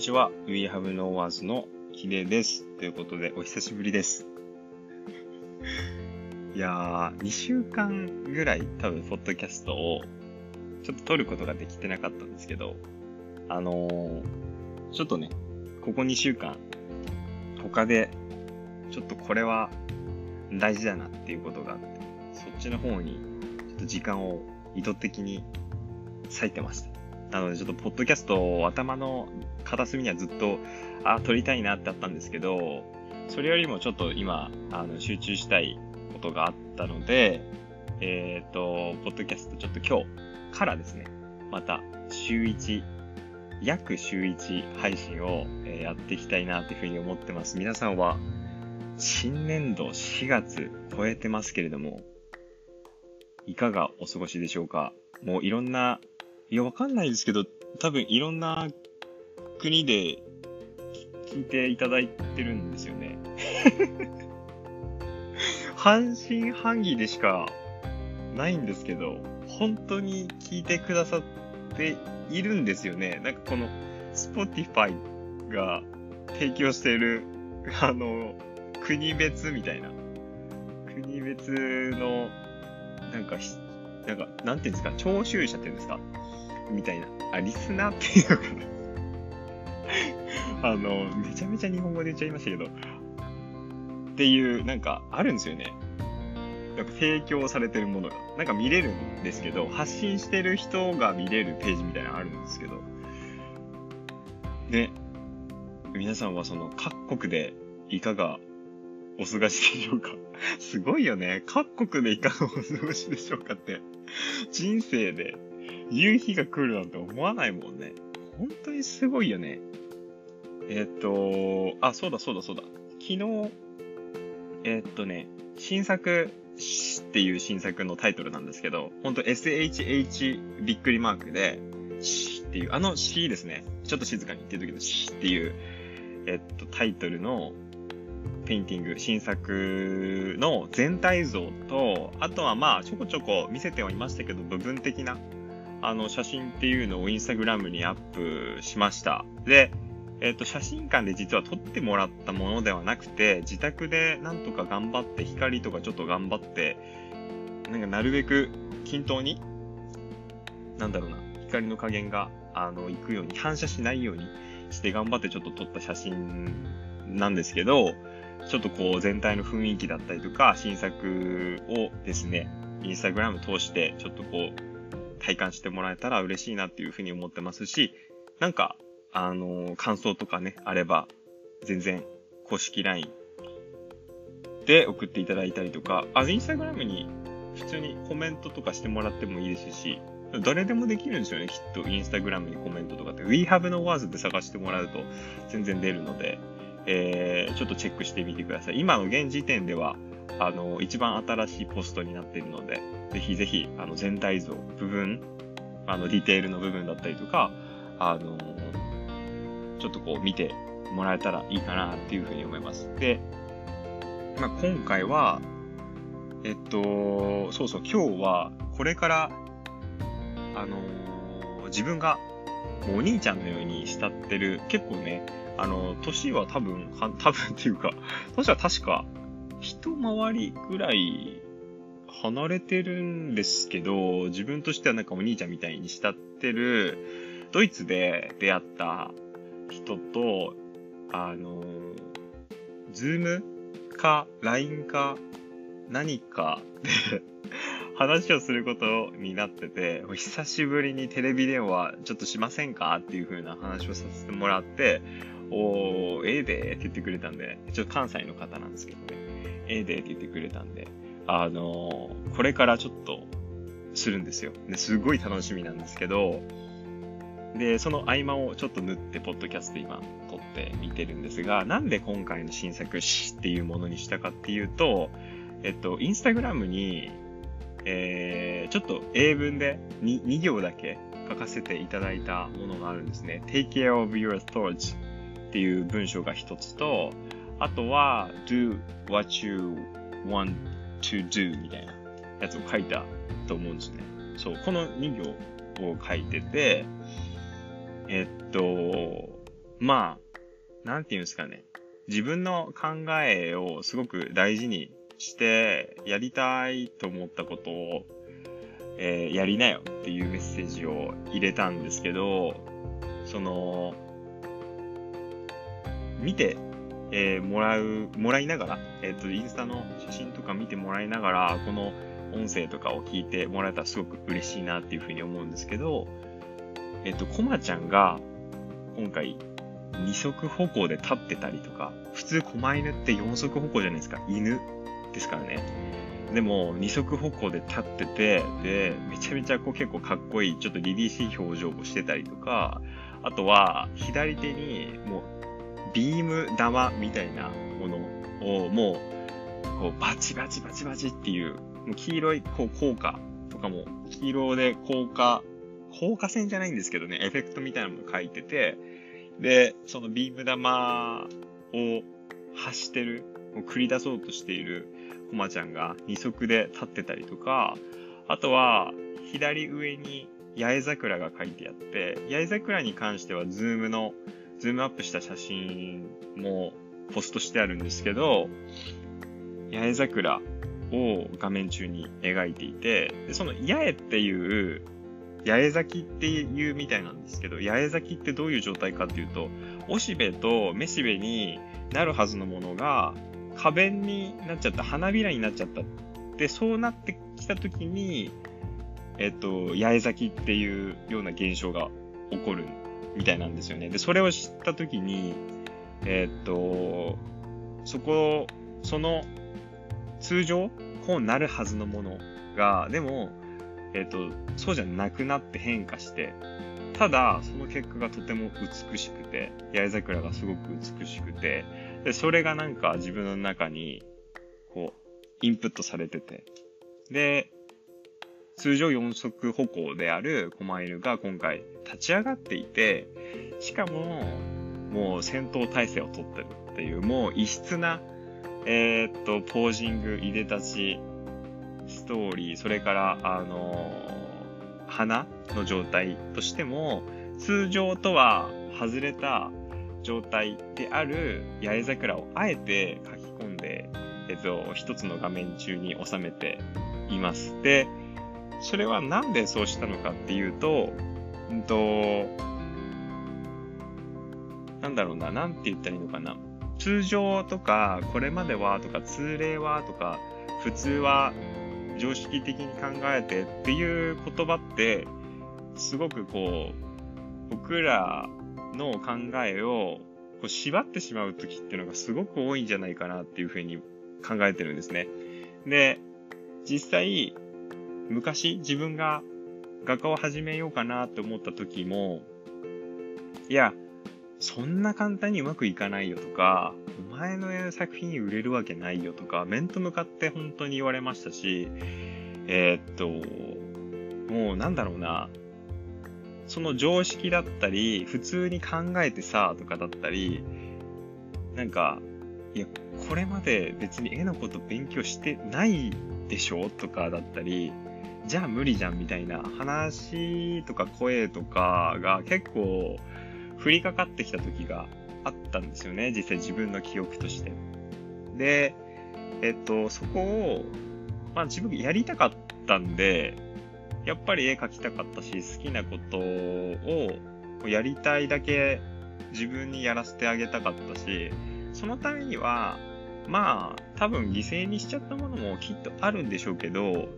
にちは。We Have No Words のヒデです。ということで、お久しぶりです。いやー、2週間ぐらい多分、ポッドキャストをちょっと撮ることができてなかったんですけど、あのー、ちょっとね、ここ2週間、他で、ちょっとこれは大事だなっていうことがあって、そっちの方に、ちょっと時間を意図的に割いてました。なのでちょっとポッドキャストを頭の片隅にはずっと、あ、撮りたいなってあったんですけど、それよりもちょっと今、あの、集中したいことがあったので、えっ、と、ポッドキャストちょっと今日からですね、また週1、約週1配信を、やっていきたいなというふうに思ってます。皆さんは、新年度4月超えてますけれども、いかがお過ごしでしょうか？もういろんな、いや、わかんないですけど、多分いろんな国で聞いていただいてるんですよね。半信半疑でしかないんですけど、本当に聞いてくださっているんですよね。なんかこの Spotify が提供している、あの、国別みたいな。国別の、なんか、なんか、なんていうんですか、聴衆者っていうんですか？みたいな。あ、リスナーっていうのかな。あの、めちゃめちゃ日本語で言っちゃいましたけど、っていう、なんか、あるんですよね。なんか提供されてるものが。なんか見れるんですけど、発信してる人が見れるページみたいなのあるんですけど、ね、皆さんはその各国でいかがお過ごしでしょうか すごいよね。各国でいかがお過ごしでしょうかって、人生で夕日が来るなんて思わないもんね。本当にすごいよね。えっ、と、あ、そうだそうだそうだ。昨日、えっ、とね、新作、しっていう新作のタイトルなんですけど、本当 SHH びっくりマークで、しっていう、あのしですね。ちょっと静かに言ってる時のしっていう、えっと、タイトルのペインティング、新作の全体像と、あとはまあ、ちょこちょこ見せてはいましたけど、部分的な、あの、写真っていうのをインスタグラムにアップしました。で、えっ、と、写真館で実は撮ってもらったものではなくて、自宅でなんとか頑張って、光とかちょっと頑張って、なんかなるべく均等に、なんだろうな、光の加減が、あの、行くように、反射しないようにして頑張ってちょっと撮った写真なんですけど、ちょっとこう全体の雰囲気だったりとか、新作をですね、インスタグラム通してちょっとこう、体感してもらえたら嬉しいなっていうふうに思ってますし、なんか、あの感想とかね、あれば、全然公式 LINE で送っていただいたりとか、あ、インスタグラムに普通にコメントとかしてもらってもいいですし、誰でもできるんですよね、きっと。インスタグラムにコメントとかって。We have no words って探してもらうと全然出るので、えー、ちょっとチェックしてみてください。今の現時点では、あの、一番新しいポストになっているので、ぜひぜひ、あの、全体像、部分、あの、ディテールの部分だったりとか、あの、ちょっとこう見てもらえたらいいかなっていうふうに思います。で、まあ、今回は、えっと、そうそう、今日は、これから、あの自分が、もうお兄ちゃんのように慕ってる、結構ね、あの、年は多分、多分っていうか、年は確か、一回りぐらい離れてるんですけど、自分としてはなんかお兄ちゃんみたいに慕ってる、ドイツで出会った人と、あの、ズームか LINE か何かで 話をすることになってて、お久しぶりにテレビ電話ちょっとしませんかっていう風な話をさせてもらって、おー、ええでって言ってくれたんで、ちょっと関西の方なんですけどね、ええでって言ってくれたんで、あのーこれからちょっとするんですよ。ですごい楽しみなんですけど、で、その合間をちょっと縫って、ポッドキャスト今撮って見てるんですが、なんで今回の新作しっていうものにしたかっていうと、えっと、インスタグラムに、えー、ちょっと英文で 2, 2行だけ書かせていただいたものがあるんですね。take care of your thoughts っていう文章が一つと、あとは do what you want to do みたいなやつを書いたと思うんですね。そう、この2行を書いてて、えっと、まあ、なんていうんですかね。自分の考えをすごく大事にしてやりたいと思ったことを、えー、やりなよっていうメッセージを入れたんですけど、その、見て、えー、もらう、もらいながら、えっ、ー、と、インスタの写真とか見てもらいながら、この音声とかを聞いてもらえたらすごく嬉しいなっていうふうに思うんですけど、えっ、と、コマちゃんが、今回、二足歩行で立ってたりとか、普通狛犬って四足歩行じゃないですか。犬ですからね。でも、二足歩行で立ってて、で、めちゃめちゃこう結構かっこいい、ちょっと凛々しい表情をしてたりとか、あとは、左手に、もう、ビーム玉みたいなものを、もう、こう、バチバチバチバチっていう、もう黄色い、こう、効果とかも、黄色で効果、効果線じゃないんですけどね、エフェクトみたいなのも書いてて、で、そのビーム玉を発してる、繰り出そうとしているコマちゃんが二足で立ってたりとか、あとは、左上に八重桜が書いてあって、八重桜に関してはズームの、ズームアップした写真もポストしてあるんですけど、八重桜を画面中に描いていて、その八重っていう八重咲きっていうみたいなんですけど、八重咲きってどういう状態かっていうと、おしべとめしべになるはずのものが、花弁になっちゃった、花びらになっちゃった。で、そうなってきたときに、えっと、八重咲きっていうような現象が起こるんみたいなんですよね。で、それを知ったときに、えっと、そこ、その、通常、こうなるはずのものが、でも、えっ、と、そうじゃなくなって変化して、ただ、その結果がとても美しくて、八重桜がすごく美しくて、で、それがなんか自分の中に、こう、インプットされてて、で、通常四足歩行である狛犬が今回立ち上がっていて、しかも、もう戦闘態勢をとってるっていう、もう異質な、えー、っと、ポージング、いでたち、ストーリー、それから、あのー、花の状態としても、通常とは外れた状態である八重桜をあえて書き込んで、えっと、一つの画面中に収めています。で、それはなんでそうしたのかっていうと、うんと、なんだろうな、なんて言ったらいいのかな。通常とか、これまではとか、通例はとか、普通は常識的に考えてっていう言葉って、すごくこう、僕らの考えをこう縛ってしまう時っていうのがすごく多いんじゃないかなっていうふうに考えてるんですね。で、実際、昔自分が画家を始めようかなって思った時も、いや、そんな簡単にうまくいかないよとか、お前の作品売れるわけないよとか、面と向かって本当に言われましたし、えー、っと、もうなんだろうな、その常識だったり、普通に考えてさ、とかだったり、なんか、いや、これまで別に絵のこと勉強してないでしょとかだったり、じゃあ無理じゃんみたいな話とか声とかが結構降りかかってきた時があったんですよね。実際自分の記憶として。で、えっと、そこを、まあ自分やりたかったんで、やっぱり絵描きたかったし、好きなことをやりたいだけ自分にやらせてあげたかったし、そのためには、まあ、多分犠牲にしちゃったものもきっとあるんでしょうけど、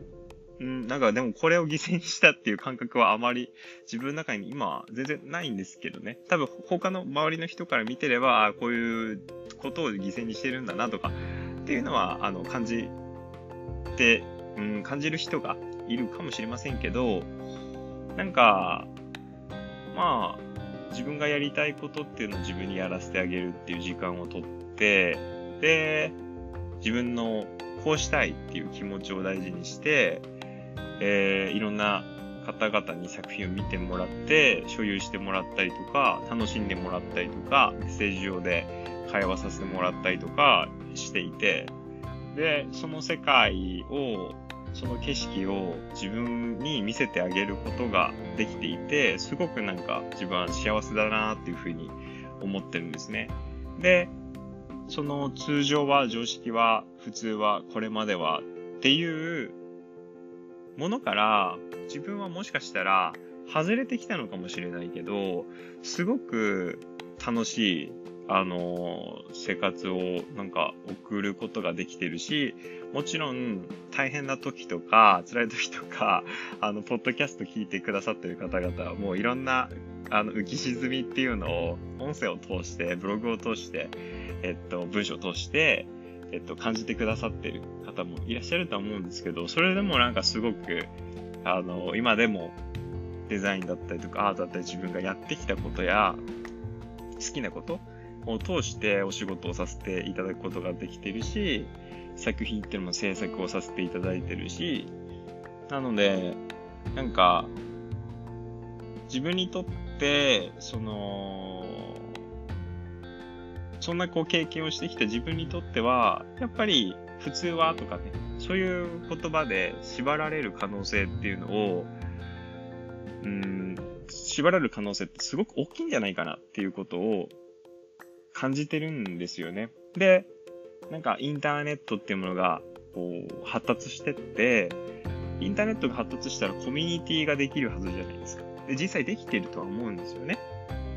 うん、なんかでもこれを犠牲にしたっていう感覚はあまり自分の中に今は全然ないんですけどね。多分他の周りの人から見てれば、あこういうことを犠牲にしてるんだなとかっていうのは、あの、感じて、うん、感じる人がいるかもしれませんけど、なんか、まあ、自分がやりたいことっていうのを自分にやらせてあげるっていう時間をとって、で、自分のこうしたいっていう気持ちを大事にして、えー、いろんな方々に作品を見てもらって、所有してもらったりとか、楽しんでもらったりとか、メッセージ上で会話させてもらったりとかしていて、で、その世界を、その景色を自分に見せてあげることができていて、すごくなんか自分は幸せだなっていうふうに思ってるんですね。で、その通常は、常識は、普通は、これまではっていうものから自分はもしかしたら外れてきたのかもしれないけど、すごく楽しい、あの、生活をなんか送ることができてるし、もちろん大変な時とか、辛い時とか、あの、ポッドキャスト聞いてくださってる方々はもういろんな、あの、浮き沈みっていうのを音声を通して、ブログを通して、えっと、文章を通して、えっと、感じてくださってる。方もいらっしゃるとは思うんですけど、それでもなんかすごく、あの、今でもデザインだったりとかアートだったり自分がやってきたことや好きなことを通してお仕事をさせていただくことができてるし、作品っていうのも制作をさせていただいてるし、なので、なんか、自分にとって、その、そんなこう経験をしてきた自分にとっては、やっぱり普通はとかね、そういう言葉で縛られる可能性っていうのを、うん、縛られる可能性ってすごく大きいんじゃないかなっていうことを感じてるんですよね。で、なんかインターネットっていうものがこう発達してって、インターネットが発達したらコミュニティができるはずじゃないですか。で、実際できてるとは思うんですよね。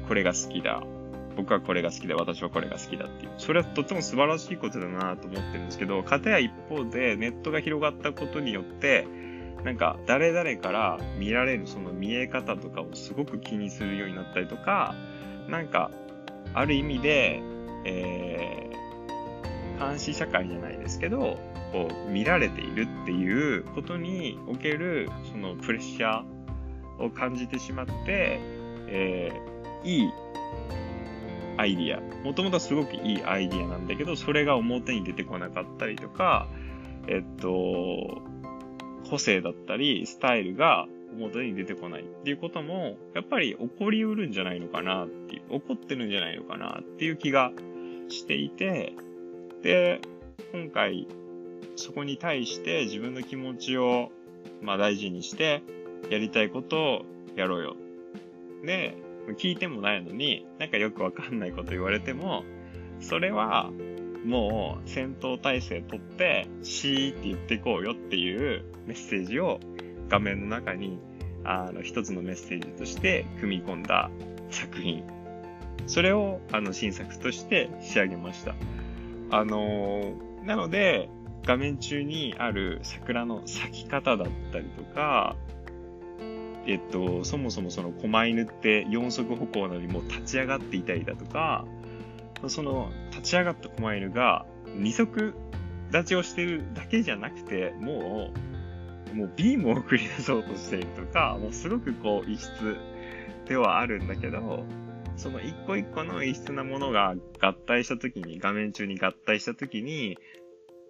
これが好きだ。僕はこれが好きだ。私はこれが好きだっていう。それはとっても素晴らしいことだなと思ってるんですけど、かたや一方でネットが広がったことによって、なんか誰々から見られるその見え方とかをすごく気にするようになったりとか、なんか、ある意味で、えー、監視社会じゃないですけど、こう見られているっていうことにおけるそのプレッシャーを感じてしまって、えー、いいアイディア、もともとはすごくいいアイディアなんだけど、それが表に出てこなかったりとか、えっと、個性だったり、スタイルが表に出てこないっていうことも、やっぱり起こりうるんじゃないのかなっていう、起こってるんじゃないのかなっていう気がしていて、で、今回、そこに対して自分の気持ちを、まあ大事にして、やりたいことをやろうよ。で、聞いてもないのに、なんかよくわかんないこと言われても、それはもう戦闘態勢取って、シーって言っていこうよっていうメッセージを画面の中に、あの、一つのメッセージとして組み込んだ作品。それを、あの、新作として仕上げました。あのー、なので、画面中にある桜の咲き方だったりとか、えっと、そもそもその狛犬って四足歩行なのにもう立ち上がっていたりだとか、その立ち上がった狛犬が二足立ちをしてるだけじゃなくて、もう、もうビームを繰り出そうとしているとか、もうすごくこう異質ではあるんだけど、その一個一個の異質なものが合体した時に、画面中に合体した時に、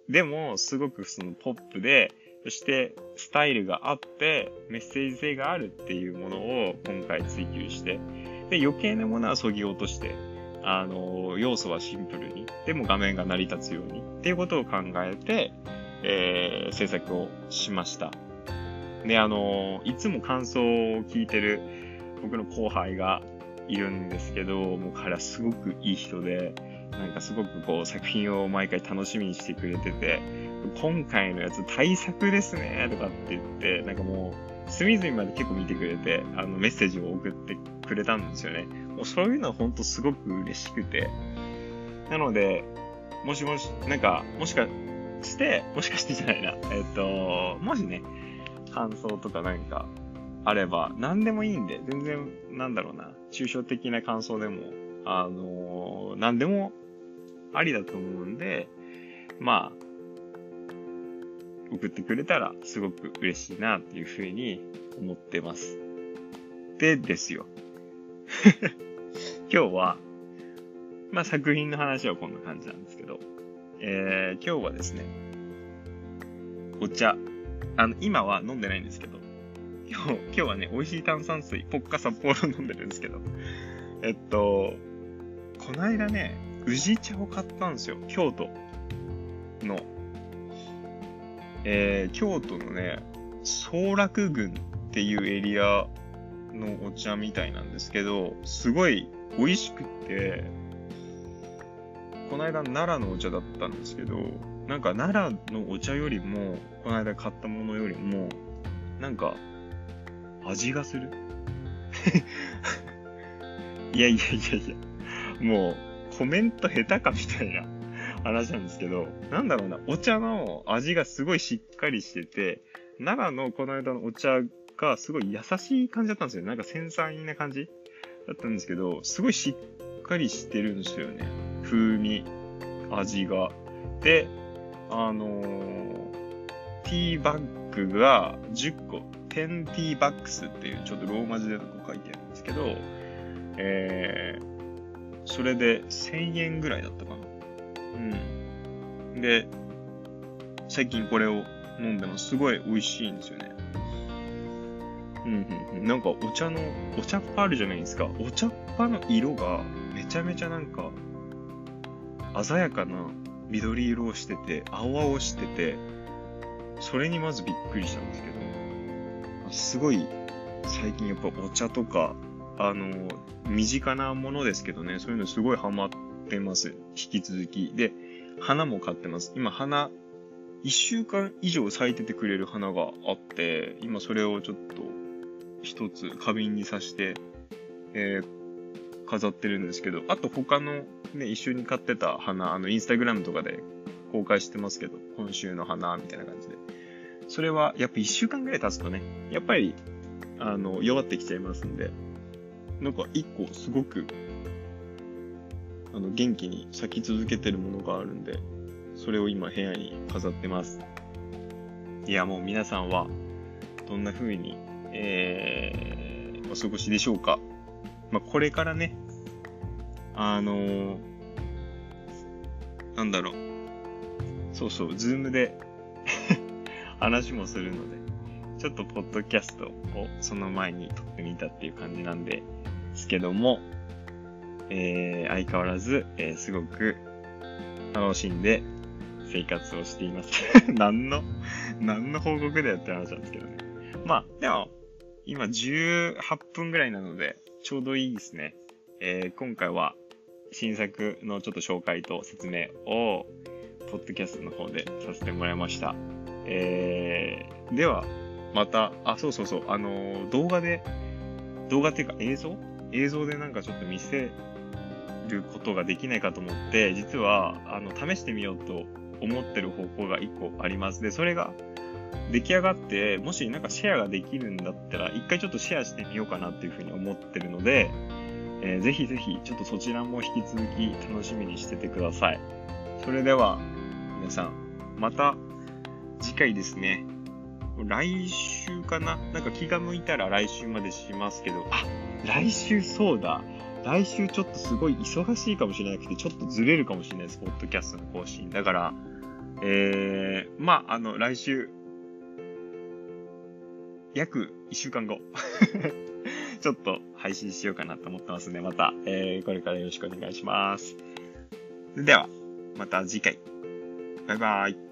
でもすごくそのポップで、そしてスタイルがあって、メッセージ性があるっていうものを今回追求して、で、余計なものは削ぎ落として、あの、要素はシンプルに、でも画面が成り立つように。っていうことを考えて、えー、制作をしました。で、あの、いつも感想を聞いてる僕の後輩がいるんですけど、もう彼はすごくいい人で、なんかすごくこう作品を毎回楽しみにしてくれてて、今回のやつ大作ですねとかって言って、なんかもう隅々まで結構見てくれて、あのメッセージを送ってくれたんですよね。もうそういうのは本当すごく嬉しくて。なので、もしもし、なんか、もしかして、もしかしてじゃないな。えっと、もしね、感想とかなんかあれば、何でもいいんで、全然、なんだろうな、抽象的な感想でも、あのー、何でもありだと思うんで、まあ、送ってくれたらすごく嬉しいなっていうふうに思ってます。でですよ。今日は、まあ作品の話はこんな感じなんですけど、えー、今日はですね、お茶、あの、今は飲んでないんですけど、今日、今日はね、美味しい炭酸水、ポッカ札幌飲んでるんですけど、えっと、この間ね、宇治茶を買ったんですよ。京都えー、京都のね、総楽郡っていうエリアのお茶みたいなんですけど、すごい美味しくって、この間奈良のお茶だったんですけど、なんか奈良のお茶よりも、この間買ったものよりも、なんか、味がする。いやいやいやいや、もう、コメント下手かみたいな。話なんですけど、なんだろうな、お茶の味がすごいしっかりしてて、奈良のこの間のお茶がすごい優しい感じだったんですよ。なんか繊細な感じだったんですけど、すごいしっかりしてるんですよね。風味、味が。で、あのー、ティーバッグが10個、10ティーバックスっていうちょっとローマ字でこう書いてあるんですけど、えー、それで1000円ぐらいだったかな。うん。で、最近これを飲んでもすごい美味しいんですよね。うんうん。なんかお茶の、お茶っ葉あるじゃないですか。お茶っ葉の色がめちゃめちゃなんか、鮮やかな緑色をしてて、青々してて、それにまずびっくりしたんですけど、すごい最近やっぱお茶とか、あの、身近なものですけどね、そういうのすごいハマってます。引き続き。で、花も買ってます。今花、一週間以上咲いててくれる花があって、今それをちょっと一つ花瓶に刺して、えー、飾ってるんですけど、あと他のね、一緒に買ってた花、あの、インスタグラムとかで公開してますけど、今週の花、みたいな感じで。それは、やっぱ一週間ぐらい経つとね、やっぱり、あの、弱ってきちゃいますんで、なんか一個すごく、あの、元気に咲き続けてるものがあるんで、それを今部屋に飾ってます。いや、もう皆さんは、どんな風に、えー、お過ごしでしょうか。まあ、これからね、あのー、なんだろう。そうそう、ズームで 話もするので、ちょっとポッドキャストをその前に撮ってみたっていう感じなんですけども、えー、相変わらず、えー、すごく楽しんで生活をしています。何の、何の報告だよって話なんですけどね。まあ、でも、今18分ぐらいなので、ちょうどいいですね。えー、今回は新作のちょっと紹介と説明を、ポッドキャストの方でさせてもらいました。えー、では、また、あ、そうそうそう、あのー、動画で、動画っていうか映像？映像でなんかちょっと見せることができないかと思って、実は、あの、試してみようと思ってる方向が一個あります。で、それが出来上がって、もしなんかシェアができるんだったら、一回ちょっとシェアしてみようかなっていうふうに思ってるので、えー、ぜひぜひ、ちょっとそちらも引き続き楽しみにしててください。それでは、皆さん、また次回ですね。来週かな？なんか気が向いたら来週までしますけど、あ、来週そうだ。来週ちょっとすごい忙しいかもしれなくて、ちょっとずれるかもしれないです、ポッドキャストの更新。だから、えー、まあ、あの、来週、約1週間後、ちょっと配信しようかなと思ってますんで、また、えー、これからよろしくお願いします。では、また次回。バイバイ。